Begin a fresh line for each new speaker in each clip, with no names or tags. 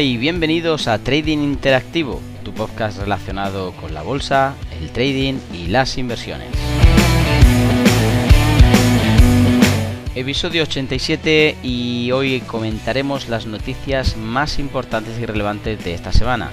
Y bienvenidos a Trading Interactivo, tu podcast relacionado con la bolsa, el trading y las inversiones. Episodio 87 y hoy comentaremos las noticias más importantes y relevantes de esta semana.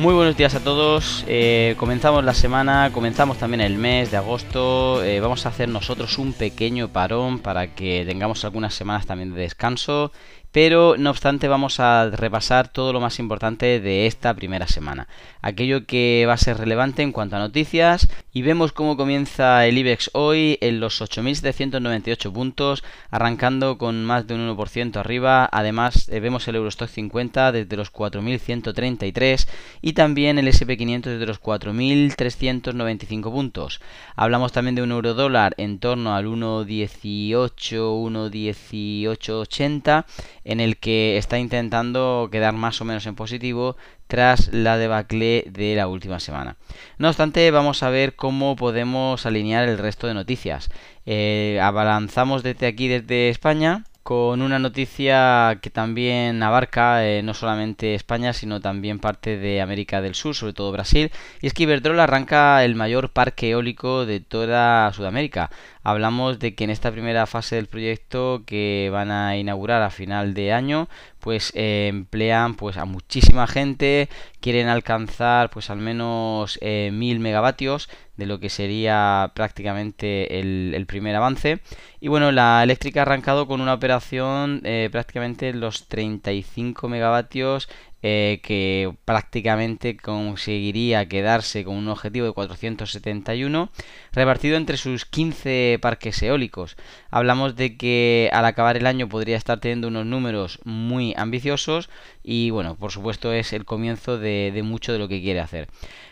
Muy buenos días a todos. Eh, comenzamos la semana, comenzamos también el mes de agosto. Eh, vamos a hacer nosotros un pequeño parón para que tengamos algunas semanas también de descanso pero no obstante vamos a repasar todo lo más importante de esta primera semana, aquello que va a ser relevante en cuanto a noticias y vemos cómo comienza el IBEX hoy en los 8.798 puntos, arrancando con más de un 1% arriba, además eh, vemos el Eurostock 50 desde los 4.133 y también el SP500 desde los 4.395 puntos. Hablamos también de un euro dólar en torno al 1.18, 1.1880 en el que está intentando quedar más o menos en positivo tras la debacle de la última semana. No obstante, vamos a ver cómo podemos alinear el resto de noticias. Eh, abalanzamos desde aquí, desde España, con una noticia que también abarca eh, no solamente España, sino también parte de América del Sur, sobre todo Brasil, y es que Iberdrola arranca el mayor parque eólico de toda Sudamérica hablamos de que en esta primera fase del proyecto que van a inaugurar a final de año pues eh, emplean pues a muchísima gente quieren alcanzar pues al menos eh, mil megavatios de lo que sería prácticamente el, primer avance. Y bueno la eléctrica ha arrancado con una operación eh, prácticamente los 35 megavatios eh, que prácticamente conseguiría quedarse con un objetivo de 471 repartido entre sus 15 parques eólicos. Hablamos de que al acabar el año podría estar teniendo unos números muy ambiciosos y bueno, por supuesto es el comienzo de, mucho de lo que quiere hacer.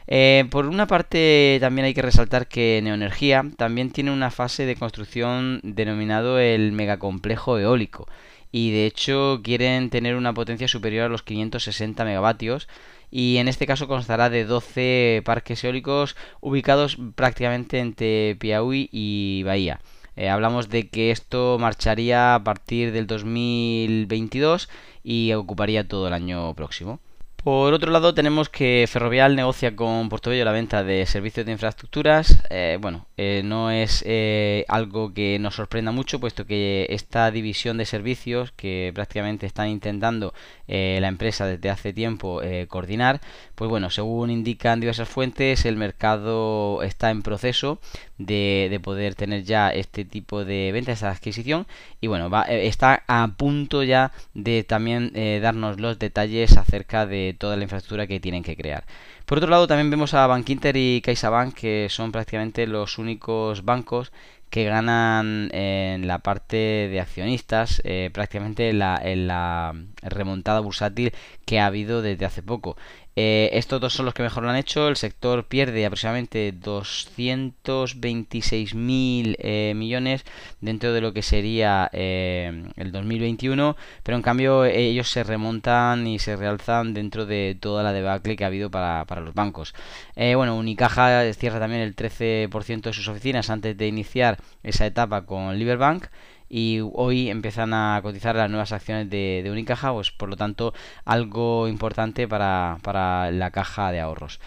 Eh, por una parte también hay que resaltar que Neoenergía también tiene una fase de construcción denominado el megacomplejo eólico y de hecho quieren tener una potencia superior a los 560 megavatios y en este caso constará de 12 parques eólicos ubicados prácticamente entre Piauí y Bahía. Eh, hablamos de que esto marcharía a partir del 2022 y ocuparía todo el año próximo. Por otro lado, tenemos que Ferrovial negocia con Portobello la venta de servicios de infraestructuras. Eh, bueno, eh, no es eh, algo que nos sorprenda mucho, puesto que esta división de servicios que prácticamente están intentando la empresa desde hace tiempo coordinar, pues bueno, según indican diversas fuentes, el mercado está en proceso de, poder tener ya este tipo de venta, esta adquisición, y bueno, va, está a punto ya de también darnos los detalles acerca de toda la infraestructura que tienen que crear. Por otro lado, también vemos a Bankinter y CaixaBank, que son prácticamente los únicos bancos que ganan en la parte de accionistas, eh, prácticamente en la, en la remontada bursátil que ha habido desde hace poco. Eh, estos dos son los que mejor lo han hecho. El sector pierde aproximadamente 226.000 eh, millones dentro de lo que sería eh, el 2021, pero en cambio ellos se remontan y se realzan dentro de toda la debacle que ha habido para, para los bancos. bueno, Unicaja cierra también el 13% de sus oficinas antes de iniciar esa etapa con Liberbank y hoy empiezan a cotizar las nuevas acciones de, Unicaja, pues por lo tanto algo importante para, para la caja de ahorros.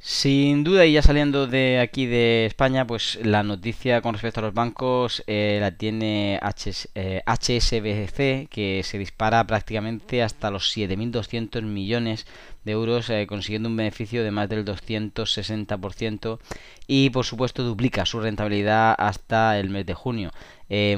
Sin duda, y ya saliendo de aquí de España, pues la noticia con respecto a los bancos eh, la tiene HSBC, eh, que se dispara prácticamente hasta los 7.200 millones de euros, eh, consiguiendo un beneficio de más del 260% y, por supuesto, duplica su rentabilidad hasta el mes de junio.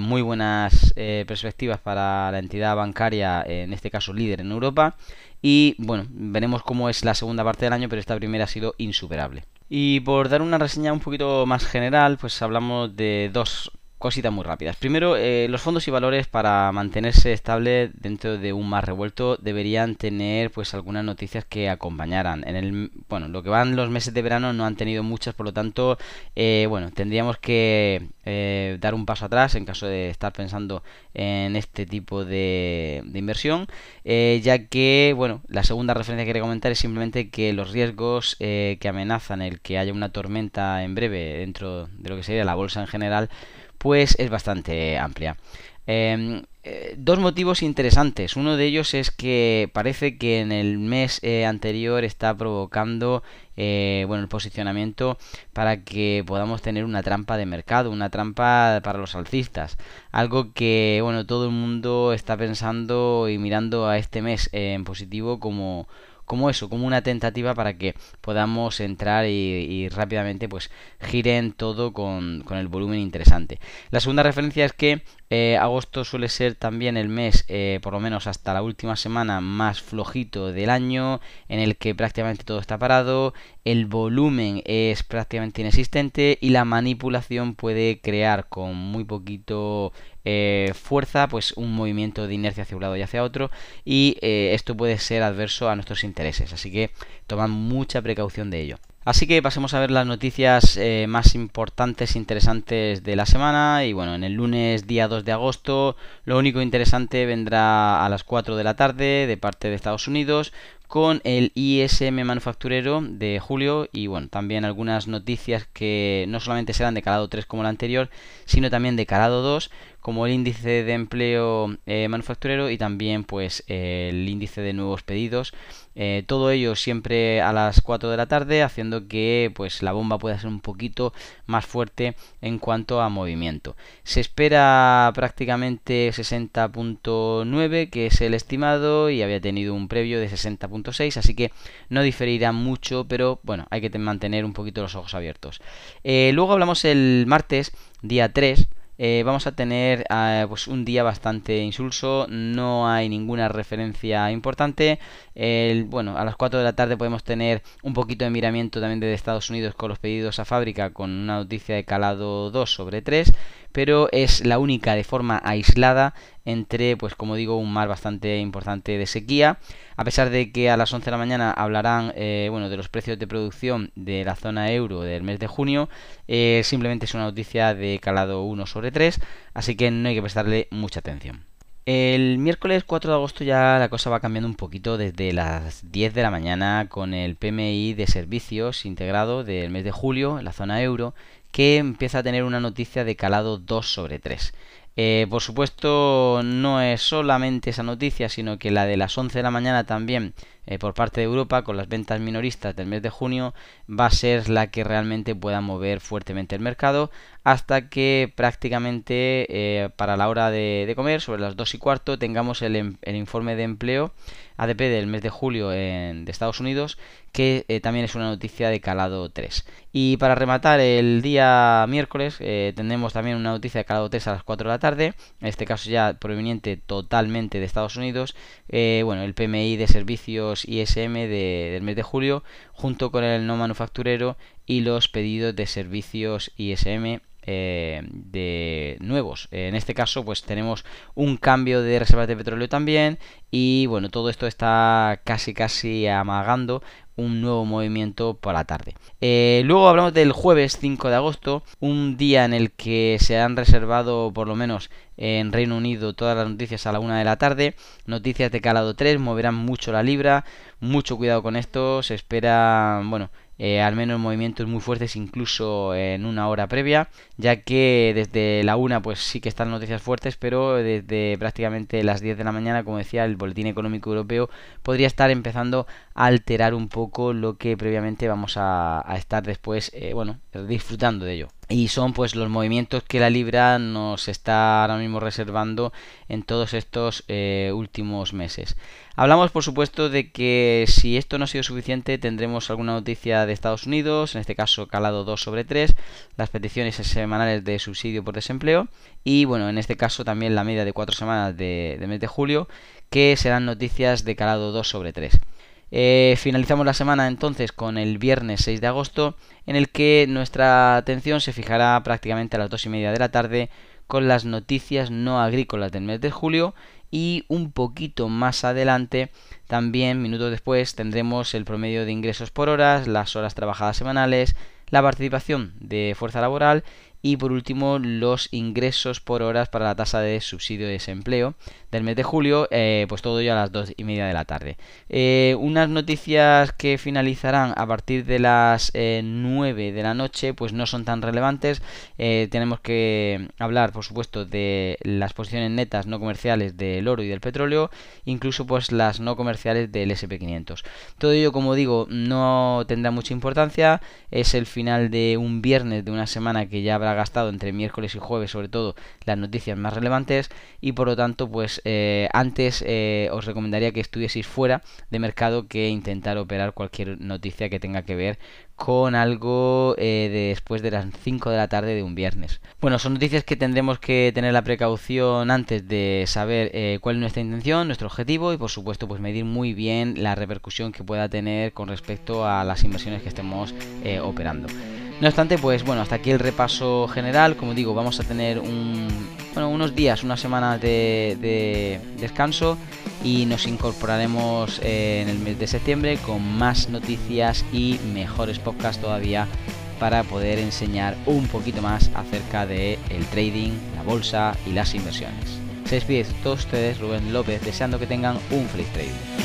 muy buenas perspectivas para la entidad bancaria, en este caso líder en Europa y bueno, veremos cómo es la segunda parte del año, pero esta primera ha sido insuperable. Y por dar una reseña un poquito más general, pues hablamos de dos cositas muy rápidas. Primero, eh, los fondos y valores para mantenerse estable dentro de un mar revuelto deberían tener pues algunas noticias que acompañaran. En el bueno, lo que van los meses de verano no han tenido muchas, por lo tanto, eh, bueno, tendríamos que eh, dar un paso atrás en caso de estar pensando en este tipo de, de inversión, ya que bueno, la segunda referencia que quería comentar es simplemente que los riesgos que amenazan el que haya una tormenta en breve dentro de lo que sería la bolsa en general pues es bastante amplia. Em, eh, dos motivos interesantes. Uno de ellos es que parece que en el mes eh, anterior está provocando eh, bueno el posicionamiento para que podamos tener una trampa de mercado, una trampa para los alcistas. Algo que bueno todo el mundo está pensando y mirando a este mes en positivo como como eso, como una tentativa para que podamos entrar y, rápidamente pues giren todo con, con, el volumen interesante. La segunda referencia es que eh, agosto suele ser también el mes, eh, por lo menos hasta la última semana, más flojito del año, en el que prácticamente todo está parado, el volumen es prácticamente inexistente y la manipulación puede crear con muy poquito eh, fuerza pues un movimiento de inercia hacia un lado y hacia otro y esto puede ser adverso a nuestros intereses. Así que tomad mucha precaución de ello Así que pasemos a ver las noticias eh, más importantes e interesantes de la semana. Y bueno, en el lunes día 2 de agosto, lo único interesante vendrá a las 4 de la tarde de parte de Estados Unidos con el ISM manufacturero de julio y bueno, también algunas noticias que no solamente serán de calado 3 como la anterior, sino también de calado 2 como el índice de empleo eh, manufacturero y también pues el índice de nuevos pedidos. Eh, todo ello siempre a las 4 de la tarde haciendo que pues la bomba pueda ser un poquito más fuerte en cuanto a movimiento. Se espera prácticamente 60.9 que es el estimado y había tenido un previo de 60.6 así que no diferirá mucho pero bueno hay que mantener un poquito los ojos abiertos. Eh, luego hablamos el martes día 3 eh, vamos a tener ah, pues un día bastante insulso, no hay ninguna referencia importante. Bueno, a las 4 de la tarde podemos tener un poquito de miramiento también de Estados Unidos con los pedidos a fábrica con una noticia de calado 2 sobre 3 pero es la única de forma aislada entre, pues como digo, un mar bastante importante de sequía. A pesar de que a las 11 de la mañana hablarán, eh, bueno, de los precios de producción de la zona euro del mes de junio, eh, simplemente es una noticia de calado 1 sobre 3, así que no hay que prestarle mucha atención. El miércoles 4 de agosto ya la cosa va cambiando un poquito desde las 10 de la mañana con el PMI de servicios integrado del mes de julio en la zona euro que empieza a tener una noticia de calado 2 sobre 3. Eh, por supuesto, no es solamente esa noticia, sino que la de las 11 de la mañana también eh, por parte de Europa con las ventas minoristas del mes de junio va a ser la que realmente pueda mover fuertemente el mercado hasta que prácticamente eh, para la hora de, comer, sobre las 2 y cuarto, tengamos el, em, informe de empleo ADP del mes de julio de Estados Unidos, que eh, también es una noticia de calado 3. Y para rematar el día miércoles, eh, tendremos también una noticia de calado 3 a las 4 de la tarde, en este caso ya proveniente totalmente de Estados Unidos, bueno, el PMI de servicios ISM de, del mes de julio, junto con el no manufacturero y los pedidos de servicios ISM eh, de nuevos. En este caso, pues tenemos un cambio de reservas de petróleo también. Y bueno, todo esto está casi casi amagando un nuevo movimiento por la tarde. Eh, luego hablamos del jueves 5 de agosto, un día en el que se han reservado por lo menos en Reino Unido todas las noticias a la una de la tarde. Noticias de calado 3 moverán mucho la libra. Mucho cuidado con esto. Se espera, bueno, eh, al menos movimientos muy fuertes incluso en una hora previa, ya que desde la una pues sí que están noticias fuertes, pero desde prácticamente las 10 de la mañana, como decía, el Boletín Económico Europeo podría estar empezando a alterar un poco lo que previamente vamos a, estar después, eh, bueno, disfrutando de ello y son pues los movimientos que la libra nos está ahora mismo reservando en todos estos eh, últimos meses. Hablamos por supuesto de que si esto no ha sido suficiente tendremos alguna noticia de Estados Unidos, en este caso calado 2 sobre 3, las peticiones semanales de subsidio por desempleo y bueno, en este caso también la media de 4 semanas de, de mes de julio que serán noticias de calado 2 sobre 3. Eh, finalizamos la semana entonces con el viernes 6 de agosto, en el que nuestra atención se fijará prácticamente a las 2 y media de la tarde con las noticias no agrícolas del mes de julio y un poquito más adelante, también minutos después, tendremos el promedio de ingresos por horas, las horas trabajadas semanales, la participación de fuerza laboral y por último los ingresos por horas para la tasa de subsidio de desempleo del mes de julio, eh, pues todo ello a las dos y media de la tarde. Eh, unas noticias que finalizarán a partir de las 9 eh, de la noche, pues no son tan relevantes. tenemos que hablar, por supuesto, de las posiciones netas no comerciales del oro y del petróleo, incluso pues las no comerciales del SP500. Todo ello, como digo, no tendrá mucha importancia. Es el final de un viernes de una semana que ya habrá gastado entre miércoles y jueves, sobre todo las noticias más relevantes, y por lo tanto, pues eh, antes eh, os recomendaría que estuvieseis fuera de mercado que intentar operar cualquier noticia que tenga que ver con algo eh, después de las 5 de la tarde de un viernes. Bueno, son noticias que tendremos que tener la precaución antes de saber cuál es nuestra intención, nuestro objetivo y por supuesto pues medir muy bien la repercusión que pueda tener con respecto a las inversiones que estemos operando. No obstante, pues bueno, hasta aquí el repaso general. Como digo, vamos a tener unos días, una semana de, descanso y nos incorporaremos en el mes de septiembre con más noticias y mejores podcasts todavía para poder enseñar un poquito más acerca de trading, la bolsa y las inversiones. Se despide todos ustedes, Rubén López, deseando que tengan un feliz trading.